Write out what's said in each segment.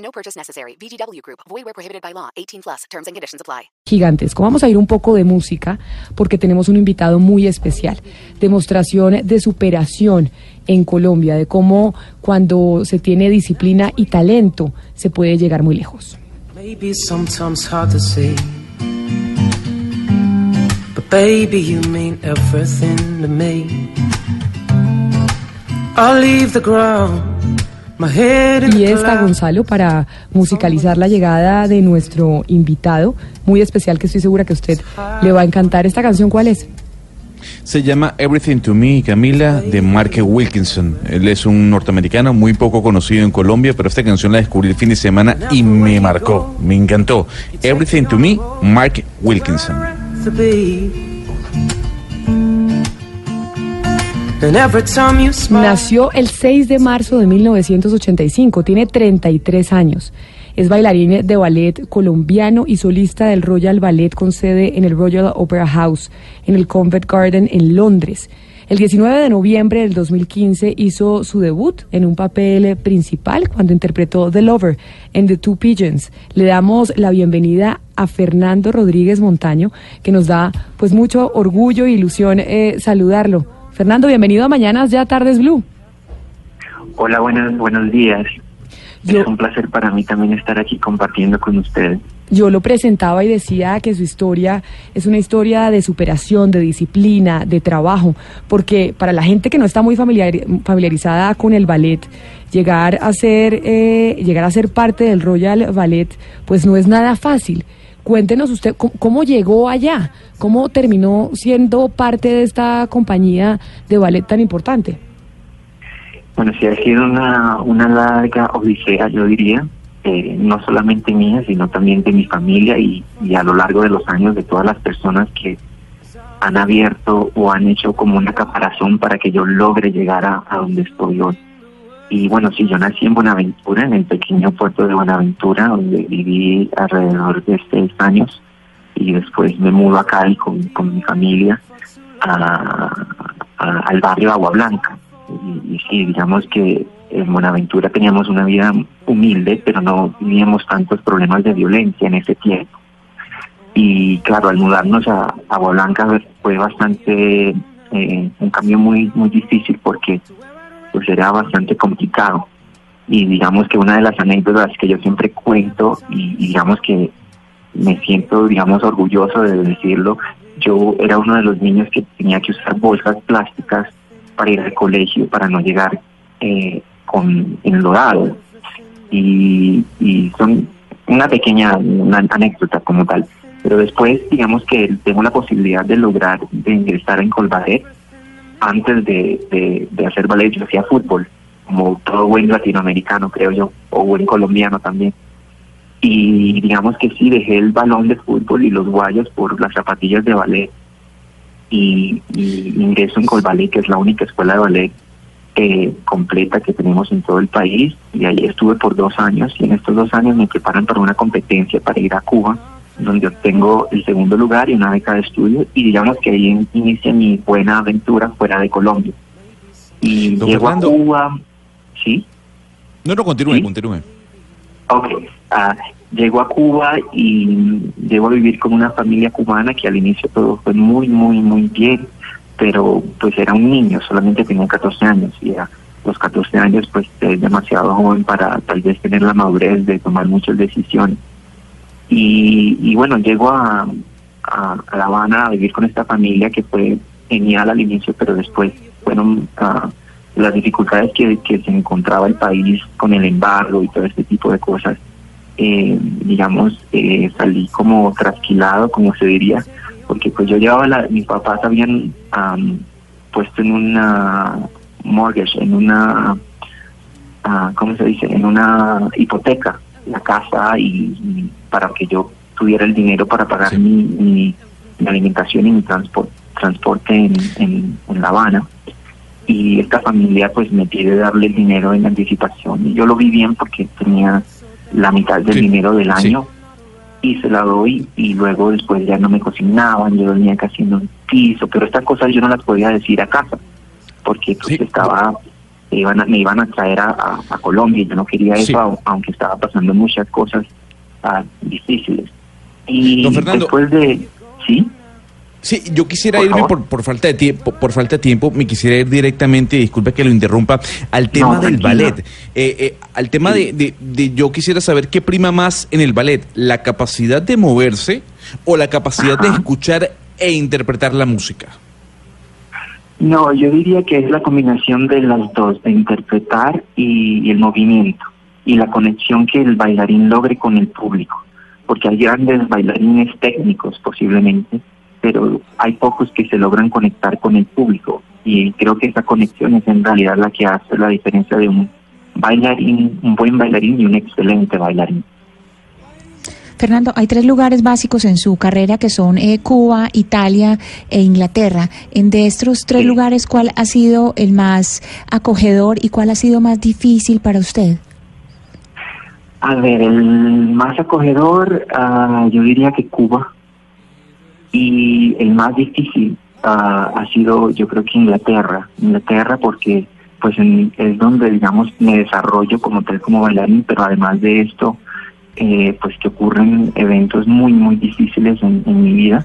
No purchase necessary. VGW Group. Void where prohibited by law. 18 plus. Terms and conditions apply. Gigantesco. Vamos a ir un poco de música porque tenemos un invitado muy especial. Demostración de superación en Colombia, de cómo cuando se tiene disciplina y talento se puede llegar muy lejos. Maybe sometimes hard to see. But baby, you mean everything to me. I'll leave the ground. Y clouds. Gonzalo para musicalizar la llegada de nuestro invitado, muy especial que estoy segura que a usted le va a encantar. ¿Esta canción cuál es? Se llama Everything to Me, Camila, de Mark Wilkinson. Él es un norteamericano muy poco conocido en Colombia, pero esta canción la descubrí el fin de semana y me marcó, me encantó. Everything to Me, Mark Wilkinson. Nació el 6 de marzo de 1985, tiene 33 años. Es bailarín de ballet colombiano y solista del Royal Ballet con sede en el Royal Opera House, en el Covent Garden en Londres. El 19 de noviembre del 2015 hizo su debut en un papel principal cuando interpretó The Lover en The Two Pigeons. Le damos la bienvenida a Fernando Rodríguez Montaño, que nos da pues mucho orgullo e ilusión eh, saludarlo. Fernando, bienvenido a Mañanas Ya Tardes Blue. Hola, buenos, buenos días. Yo- Es un placer para mí también estar aquí compartiendo con ustedes. Yo lo presentaba y decía que su historia es una historia de superación, de disciplina, de trabajo, porque para la gente que no está muy familiar- familiarizada con el ballet, llegar a ser eh, llegar a ser parte del Royal Ballet, pues no es nada fácil. Cuéntenos usted cómo, cómo llegó allá, cómo terminó siendo parte de esta compañía de ballet tan importante. Bueno, sí ha sido una, una larga odisea, yo diría, eh, no solamente mía, sino también de mi familia y, a lo largo de los años de todas las personas que han abierto o han hecho como una caparazón para que yo logre llegar a donde estoy hoy. Y bueno, sí, yo nací en Buenaventura, en el pequeño puerto de Buenaventura, donde viví alrededor de seis años y después me mudo acá y con, con mi familia a- a- al barrio Agua Blanca. Y, sí, digamos que en Buenaventura teníamos una vida humilde, pero no teníamos tantos problemas de violencia en ese tiempo. Y claro, al mudarnos a Agua Blanca fue bastante eh, un cambio muy muy difícil porque pues era bastante complicado. Y digamos que una de las anécdotas que yo siempre cuento y, digamos que me siento, digamos, orgulloso de decirlo. Yo era uno de los niños que tenía que usar bolsas plásticas para ir al colegio, para no llegar eh, con enlodado. Y, y son una pequeña una anécdota como tal. Pero después, digamos que tengo la posibilidad de lograr de ingresar en Colbadet. Antes de, de, hacer ballet, yo hacía fútbol, como todo buen latinoamericano, creo yo, o buen colombiano también. Y digamos que sí dejé el balón de fútbol y los guayos por las zapatillas de ballet. Y, y ingreso en Colballet que es la única escuela de ballet eh, completa que tenemos en todo el país. Y ahí estuve por dos años y en estos dos años me preparan para una competencia para ir a Cuba donde obtengo el segundo lugar y una beca de estudio y digamos que ahí in- inicia mi buena aventura fuera de Colombia y Don llego Fernando. a Cuba sí No, no, continúe, ¿Sí? continúe. Ok, ah, llego a Cuba y llego a vivir con una familia cubana que al inicio todo fue muy, muy, muy bien, pero pues era un niño, solamente tenía 14 años y a los 14 años pues es demasiado joven para tal vez tener la madurez de tomar muchas decisiones. Y, y bueno, llego a, La Habana a vivir con esta familia que fue genial al inicio, pero después fueron ah, las dificultades que, que se encontraba el país con el embargo y todo este tipo de cosas. Eh, digamos, eh, salí como trasquilado, como se diría, porque pues yo llevaba, la, mis papás habían am, puesto en una mortgage, en una, ah, ¿cómo se dice? En una hipoteca la casa y, y para que yo tuviera el dinero para pagar mi, mi- mi alimentación y mi transporte, transporte en, en, en La Habana. Y esta familia pues me pide darle el dinero en anticipación. Y yo lo vi bien porque tenía la mitad del Sí, dinero del sí. año y se la doy y luego después ya no me cocinaban, yo dormía casi en un piso, pero estas cosas yo no las podía decir a casa porque pues Sí. estaba iban a, me iban a traer a, a- a Colombia yo no quería eso au- aunque estaba pasando muchas cosas ah, difíciles y Don Fernando. después de sí Sí, yo quisiera Por irme por, por falta de tiempo, por falta de tiempo, me quisiera ir directamente, disculpe que lo interrumpa, al tema del ballet. Eh, eh, al tema Sí. de, de- de- yo quisiera saber qué prima más en el ballet, la capacidad de moverse o la capacidad de escuchar e interpretar la música. No, yo diría que es la combinación de las dos, de interpretar y, el movimiento y la conexión que el bailarín logre con el público, porque hay grandes bailarines técnicos posiblemente, pero hay pocos que se logran conectar con el público y creo que esa conexión es en realidad la que hace la diferencia de un bailarín, un buen bailarín y un excelente bailarín. Fernando, hay tres lugares básicos en su carrera que son eh, Cuba, Italia e Inglaterra. En de estos tres Sí. lugares, ¿cuál ha sido el más acogedor y cuál ha sido más difícil para usted? A ver, el más acogedor, ah, yo diría que Cuba. Y el más difícil ah, ha sido, yo creo que Inglaterra. Inglaterra porque pues en- es donde, digamos, me desarrollo como tal como bailarín, pero además de esto, eh, pues que ocurren eventos muy, muy difíciles en, en mi vida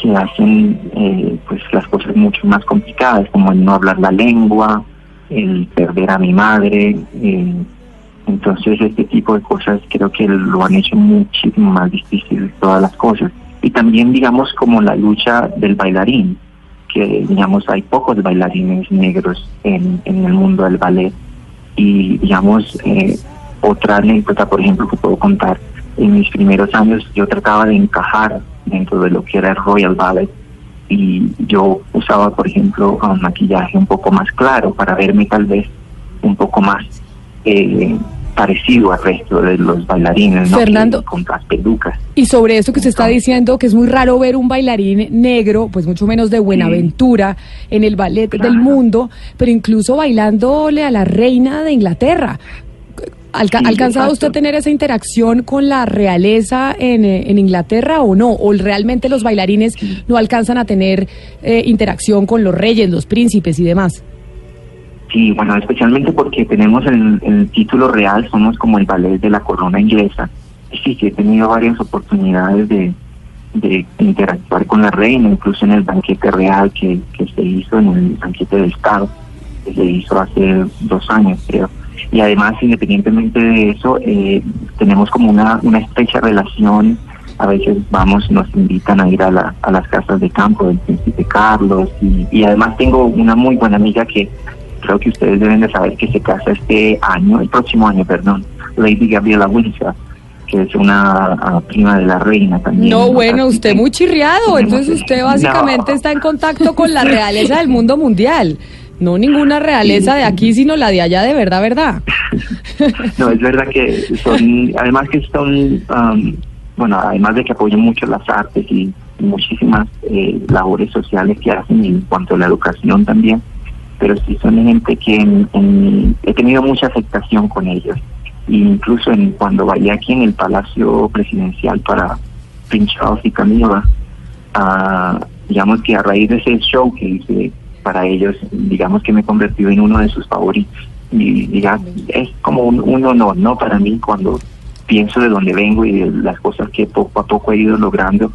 que hacen eh, pues las cosas mucho más complicadas, como el no hablar la lengua, el perder a mi madre, eh, entonces este tipo de cosas creo que lo han hecho muchísimo más difícil todas las cosas. Y también digamos como la lucha del bailarín, que digamos hay pocos bailarines negros en, en el mundo del ballet. Y digamos eh, otra anécdota, por ejemplo, que puedo contar, en mis primeros años yo trataba de encajar dentro de lo que era el Royal Ballet y yo usaba, por ejemplo, un maquillaje un poco más claro para verme tal vez un poco más eh, parecido al resto de los bailarines, ¿no? Fernando. Con las pelucas. Y sobre eso que usted está diciendo, que es muy raro ver un bailarín negro, pues mucho menos de Buenaventura, en el ballet Claro. del mundo, pero incluso bailándole a la reina de Inglaterra. Alca- Sí, ¿Ha alcanzado exacto. usted a tener esa interacción con la realeza en, eh, en Inglaterra o no? ¿O realmente los bailarines no alcanzan a tener eh, interacción con los reyes, los príncipes y demás? Sí, bueno, especialmente porque tenemos el, el título real, somos como el ballet de la corona inglesa. Sí, que he tenido varias oportunidades de, de interactuar con la reina, incluso en el banquete real que, que se hizo, en el banquete del Estado, que se hizo hace dos años, creo. Y además, independientemente de eso, eh, tenemos como una, una estrecha relación. A veces vamos, nos invitan a ir a, la- a las casas de campo del príncipe Carlos. Y, y además tengo una muy buena amiga que creo que ustedes deben de saber que se casa este año, el próximo año, perdón, Lady Gabriela Windsor, que es una prima de la reina también. No, ¿no? bueno, Así usted que muy chirriado, entonces usted básicamente No. está en contacto con la realeza del mundo mundial. No ninguna realeza de aquí, sino la de allá de verdad, verdad. No, es verdad que son, además que son, am, bueno, además de que apoyan mucho las artes y muchísimas eh, labores sociales que hacen en cuanto a la educación también, pero sí son gente que he tenido mucha afectación con ellos. E incluso en, cuando bailé aquí en el Palacio Presidencial para Prince Charles y Camila, ah, digamos que a raíz de ese show que hice para ellos, digamos que me he convertido en uno de sus favoritos. Y es como un, un honor, ¿no? Para mí cuando pienso de dónde vengo y de las cosas que poco a poco he ido logrando,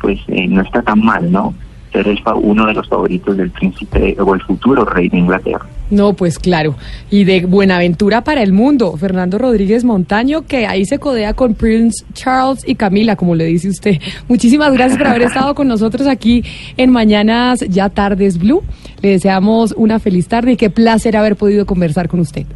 pues eh, no está tan mal, ¿no? Ser el uno de los favoritos del príncipe o el futuro rey de Inglaterra. No, pues claro. Y de Buenaventura para el mundo, Fernando Rodríguez Montaño, que ahí se codea con Prince Charles y Camila, como le dice usted. Muchísimas gracias por haber estado con nosotros aquí en Mañanas Ya Tardes Blue. Le deseamos una feliz tarde y qué placer haber podido conversar con usted.